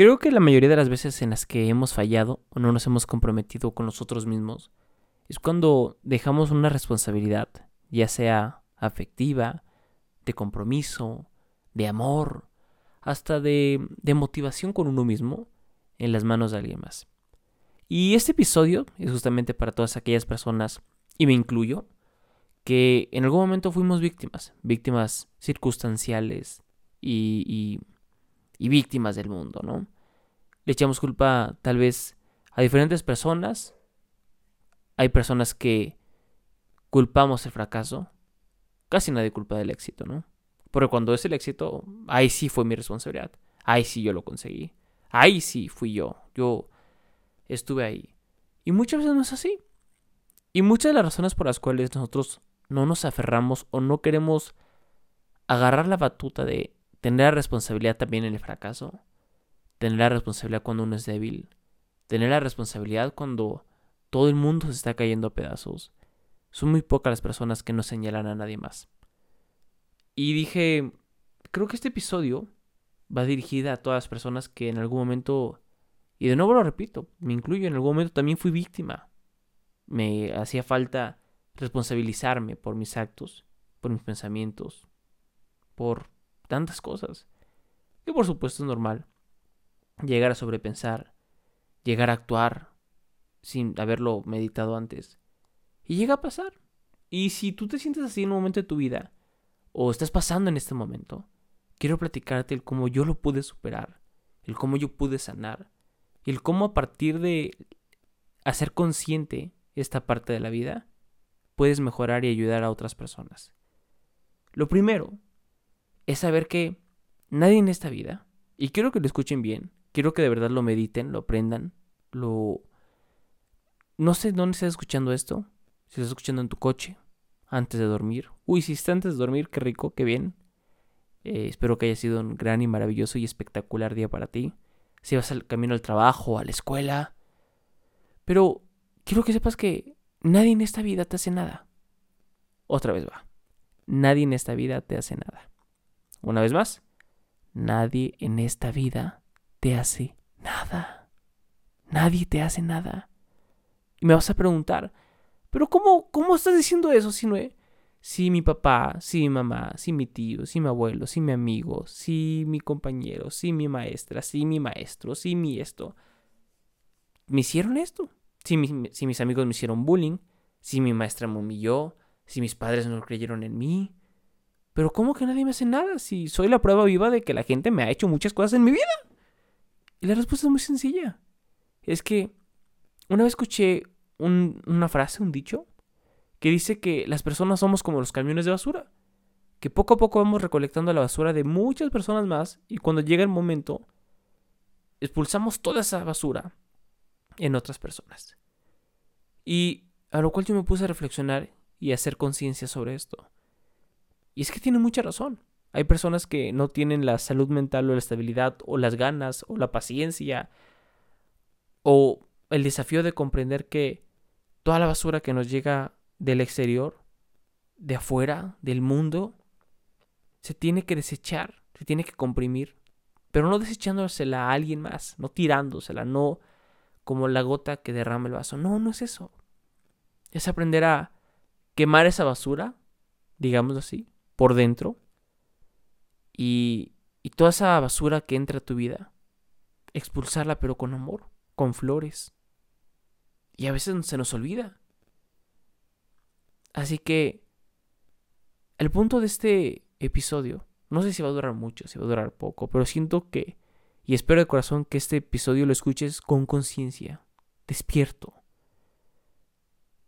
Creo que la mayoría de las veces en las que hemos fallado o no nos hemos comprometido con nosotros mismos es cuando dejamos una responsabilidad, ya sea afectiva, de compromiso, de amor, hasta de, de motivación con uno mismo, en las manos de alguien más. Y este episodio es justamente para todas aquellas personas, y me incluyo, que en algún momento fuimos víctimas, víctimas circunstanciales y, y, víctimas del mundo, ¿no? Le echamos culpa tal vez a diferentes personas. Hay personas que culpamos el fracaso. Casi nadie culpa del éxito, ¿no? Porque cuando es el éxito, ahí sí fue mi responsabilidad. Ahí sí yo lo conseguí. Ahí sí fui yo. Yo estuve ahí. Y muchas veces no es así. Y muchas de las razones por las cuales nosotros no nos aferramos o no queremos agarrar la batuta de tener la responsabilidad también en el fracaso, tener la responsabilidad cuando uno es débil, tener la responsabilidad cuando todo el mundo se está cayendo a pedazos. Son muy pocas las personas que no señalan a nadie más. Y dije, creo que este episodio va dirigida a todas las personas que en algún momento, y de nuevo lo repito, me incluyo, en algún momento también fui víctima. Me hacía falta responsabilizarme por mis actos, por mis pensamientos, por tantas cosas. Que por supuesto es normal. Llegar a sobrepensar, llegar a actuar sin haberlo meditado antes. Y llega a pasar. Y si tú te sientes así en un momento de tu vida, o estás pasando en este momento, quiero platicarte el cómo yo lo pude superar, el cómo yo pude sanar, el cómo a partir de hacer consciente esta parte de la vida, puedes mejorar y ayudar a otras personas. Lo primero es saber que nadie en esta vida, y quiero que lo escuchen bien, quiero que de verdad lo mediten, lo aprendan, lo... No sé dónde estás escuchando esto, si estás escuchando en tu coche, antes de dormir. Uy, si está antes de dormir, qué rico, qué bien. Eh, espero que haya sido un gran y maravilloso y espectacular día para ti. Si vas al camino al trabajo, a la escuela. Pero quiero que sepas que nadie en esta vida te hace nada. Otra vez va. Nadie en esta vida te hace nada. Una vez más. Nadie en esta vida te hace nada. Nadie te hace nada. Y me vas a preguntar, pero ¿cómo, cómo estás diciendo eso si no es? Si mi papá, si mi mamá, si mi tío, si mi abuelo, si mi amigo, si mi compañero, si mi maestra, si mi maestro, si mi esto, me hicieron esto. Si, si mis amigos me hicieron bullying, si mi maestra me humilló, si mis padres no creyeron en mí. Pero ¿cómo que nadie me hace nada si soy la prueba viva de que la gente me ha hecho muchas cosas en mi vida? Y la respuesta es muy sencilla. Es que una vez escuché una frase, un dicho, que dice que las personas somos como los camiones de basura. Que poco a poco vamos recolectando la basura de muchas personas más y cuando llega el momento, expulsamos toda esa basura en otras personas. Y a lo cual yo me puse a reflexionar y a hacer conciencia sobre esto. Y es que tiene mucha razón. Hay personas que no tienen la salud mental o la estabilidad o las ganas o la paciencia o el desafío de comprender que toda la basura que nos llega del exterior, de afuera, del mundo, se tiene que desechar, se tiene que comprimir, pero no desechándosela a alguien más, no tirándosela, no como la gota que derrama el vaso. No, no es eso. Es aprender a quemar esa basura, digamos así, por dentro, y, y toda esa basura que entra a tu vida, expulsarla pero con amor, con flores, y a veces se nos olvida. Así que el punto de este episodio, no sé si va a durar mucho, si va a durar poco, pero siento que, y espero de corazón que este episodio lo escuches con conciencia, despierto.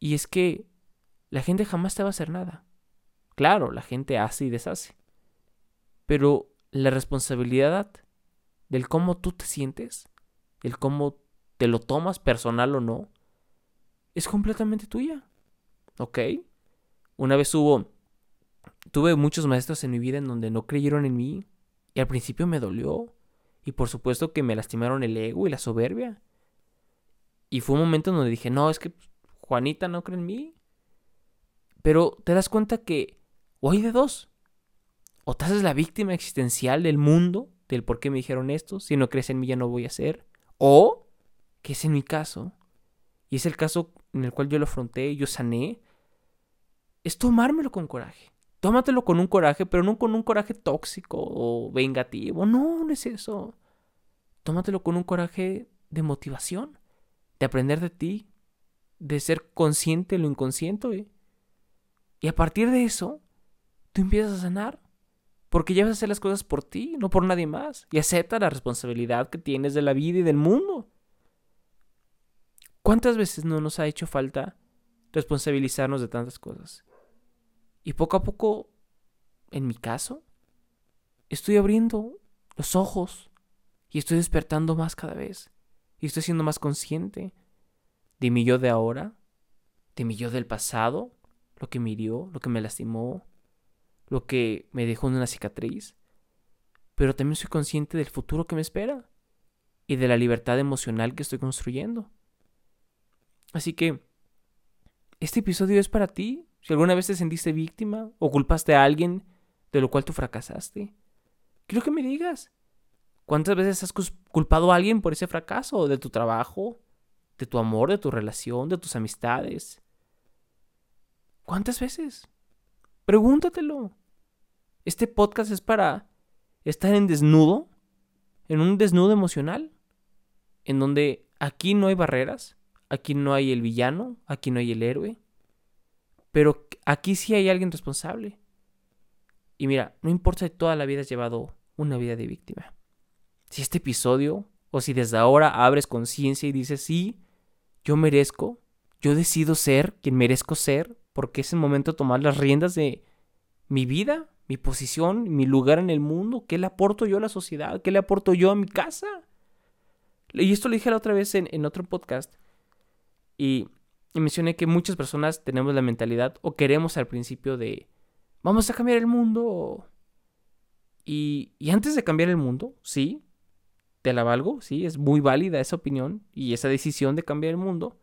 Y es que la gente jamás te va a hacer nada. Claro, la gente hace y deshace. Pero la responsabilidad del cómo tú te sientes, el cómo te lo tomas personal o no, es completamente tuya. ¿Ok? Una vez hubo, tuve muchos maestros en mi vida en donde no creyeron en mí y al principio me dolió. Y por supuesto que me lastimaron el ego y la soberbia. Y fue un momento en donde dije, no, es que Juanita no cree en mí. Pero te das cuenta que o hay de dos. O te haces la víctima existencial del mundo, del por qué me dijeron esto, si no crees en mí ya no voy a hacer, o que es en mi caso, y es el caso en el cual yo lo afronté, yo sané, es tomármelo con coraje. Tómatelo con un coraje, pero no con un coraje tóxico o vengativo. No, no es eso. Tómatelo con un coraje de motivación, de aprender de ti, de ser consciente de lo inconsciente. Y a partir de eso, tú empiezas a sanar. Porque ya vas a hacer las cosas por ti, no por nadie más. Y acepta la responsabilidad que tienes de la vida y del mundo. ¿Cuántas veces no nos ha hecho falta responsabilizarnos de tantas cosas? Y poco a poco, en mi caso, estoy abriendo los ojos y estoy despertando más cada vez. Y estoy siendo más consciente de mi yo de ahora, de mi yo del pasado, lo que me hirió, lo que me lastimó, lo que me dejó en una cicatriz. Pero también soy consciente del futuro que me espera y de la libertad emocional que estoy construyendo. Así que, este episodio es para ti, si alguna vez te sentiste víctima o culpaste a alguien de lo cual tú fracasaste, quiero que me digas. ¿Cuántas veces has culpado a alguien por ese fracaso? ¿De tu trabajo? ¿De tu amor? ¿De tu relación? ¿De tus amistades? ¿Cuántas veces? Pregúntatelo. Este podcast es para estar en desnudo, en un desnudo emocional, en donde aquí no hay barreras, aquí no hay el villano, aquí no hay el héroe, pero aquí sí hay alguien responsable. Y mira, no importa si toda la vida has llevado una vida de víctima. Si este episodio, o si desde ahora abres conciencia y dices, sí, yo merezco, yo decido ser quien merezco ser, porque es el momento de tomar las riendas de mi vida, mi posición, mi lugar en el mundo, qué le aporto yo a la sociedad, qué le aporto yo a mi casa. Y esto lo dije la otra vez en, otro podcast. Y y mencioné que muchas personas tenemos la mentalidad o queremos al principio de vamos a cambiar el mundo. Y, y antes de cambiar el mundo, sí, te la valgo, sí, es muy válida esa opinión y esa decisión de cambiar el mundo.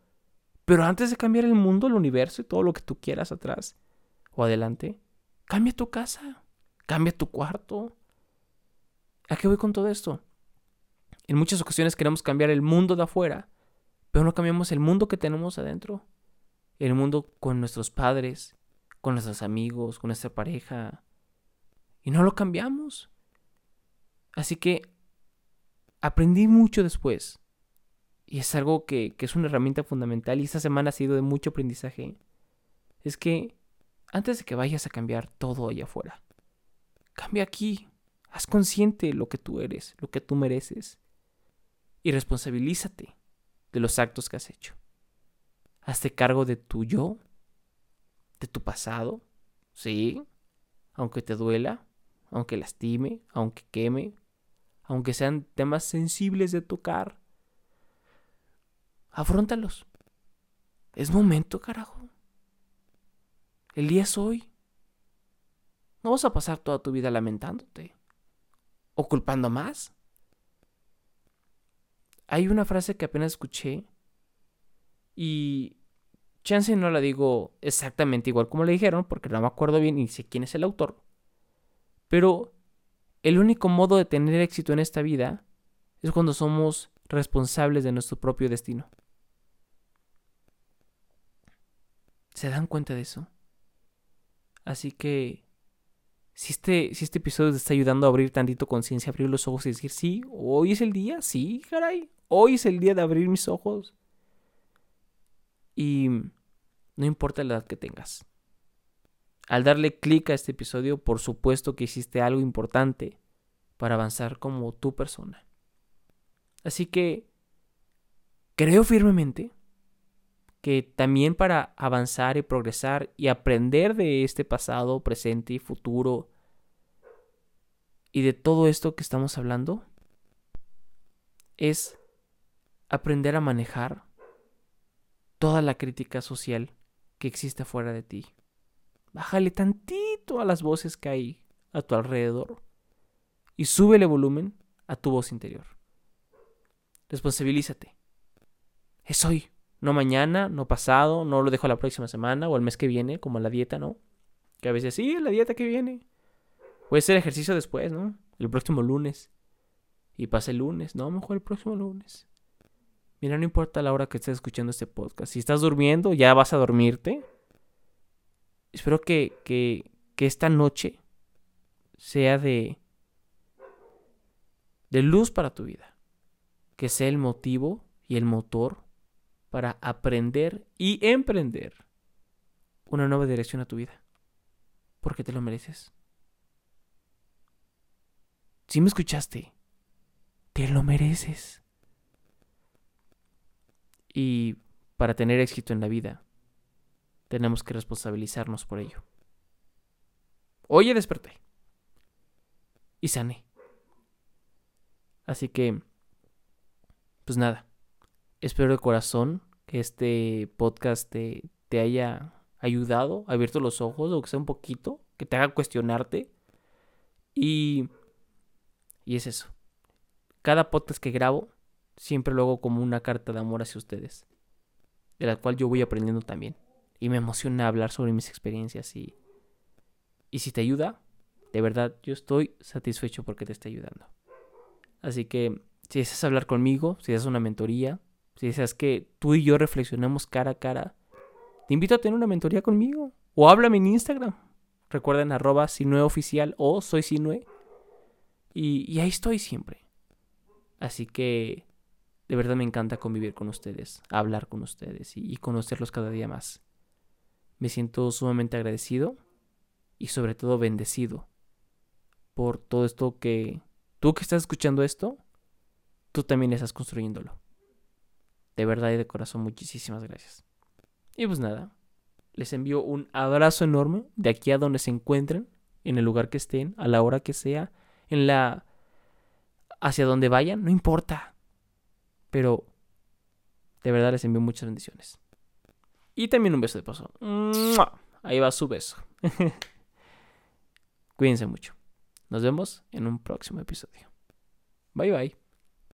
Pero antes de cambiar el mundo, el universo y todo lo que tú quieras atrás o adelante, cambia tu casa, cambia tu cuarto. ¿A qué voy con todo esto? En muchas ocasiones queremos cambiar el mundo de afuera pero no cambiamos el mundo que tenemos adentro. El mundo con nuestros padres, con nuestros amigos, con nuestra pareja. Y no lo cambiamos. Así que aprendí mucho después. Y es algo que, que es una herramienta fundamental y esta semana ha sido de mucho aprendizaje. Es que antes de que vayas a cambiar todo allá afuera, cambia aquí. Haz consciente lo que tú eres, lo que tú mereces. Y responsabilízate de los actos que has hecho. Hazte cargo de tu yo, de tu pasado, sí, aunque te duela, aunque lastime, aunque queme, aunque sean temas sensibles de tocar. Afróntalos. Es momento, carajo. El día es hoy. No vas a pasar toda tu vida lamentándote o culpando más. Hay una frase que apenas escuché y chance no la digo exactamente igual como le dijeron, porque no me acuerdo bien ni sé quién es el autor. Pero el único modo de tener éxito en esta vida es cuando somos responsables de nuestro propio destino. ¿Se dan cuenta de eso? Así que si este, si este episodio te está ayudando a abrir tantito conciencia, abrir los ojos y decir, sí, hoy es el día, sí, caray, Hoy es el día de abrir mis ojos. Y no importa la edad que tengas. Al darle clic a este episodio, por supuesto que hiciste algo importante para avanzar como tu persona. Así que creo firmemente que también para avanzar y progresar y aprender de este pasado, presente y futuro y de todo esto que estamos hablando, es aprender a manejar toda la crítica social que existe fuera de ti. Bájale tantito a las voces que hay a tu alrededor y súbele volumen a tu voz interior. Responsabilízate. Es hoy, no mañana, no pasado, no lo dejo la próxima semana o el mes que viene, como la dieta, ¿no? Que a veces sí, la dieta que viene. Puede ser ejercicio después, ¿no? El próximo lunes. y pasa el lunes. No, mejor el próximo lunes. Mira, no importa la hora que estés escuchando este podcast. Si estás durmiendo, ya vas a dormirte. Espero que, que, que esta noche sea de, de luz para tu vida. Que sea el motivo y el motor para aprender y emprender una nueva dirección a tu vida. Porque te lo mereces. Si me escuchaste, te lo mereces. Y para tener éxito en la vida, tenemos que responsabilizarnos por ello. Hoy desperté. Y sané. Así que, pues nada. Espero de corazón que este podcast te, te haya ayudado, abierto los ojos, o que sea un poquito, que te haga cuestionarte. Y, y es eso. Cada podcast que grabo, siempre lo hago como una carta de amor hacia ustedes, de la cual yo voy aprendiendo también. Y me emociona hablar sobre mis experiencias y, y si te ayuda, de verdad yo estoy satisfecho porque te esté ayudando. Así que si deseas hablar conmigo, si deseas una mentoría, si deseas que tú y yo reflexionemos cara a cara, te invito a tener una mentoría conmigo. O háblame en Instagram. Recuerden arroba Oficial o soy Sinue. Y, ahí estoy siempre. Así que de verdad me encanta convivir con ustedes, hablar con ustedes y conocerlos cada día más. Me siento sumamente agradecido y sobre todo bendecido por todo esto que tú que estás escuchando esto, tú también estás construyéndolo. De verdad y de corazón, muchísimas gracias. Y pues nada, les envío un abrazo enorme de aquí a donde se encuentren, en el lugar que estén, a la hora que sea, en la... hacia donde vayan, no importa. Pero de verdad les envío muchas bendiciones. Y también un beso de paso. Ahí va su beso. Cuídense mucho. Nos vemos en un próximo episodio. Bye bye.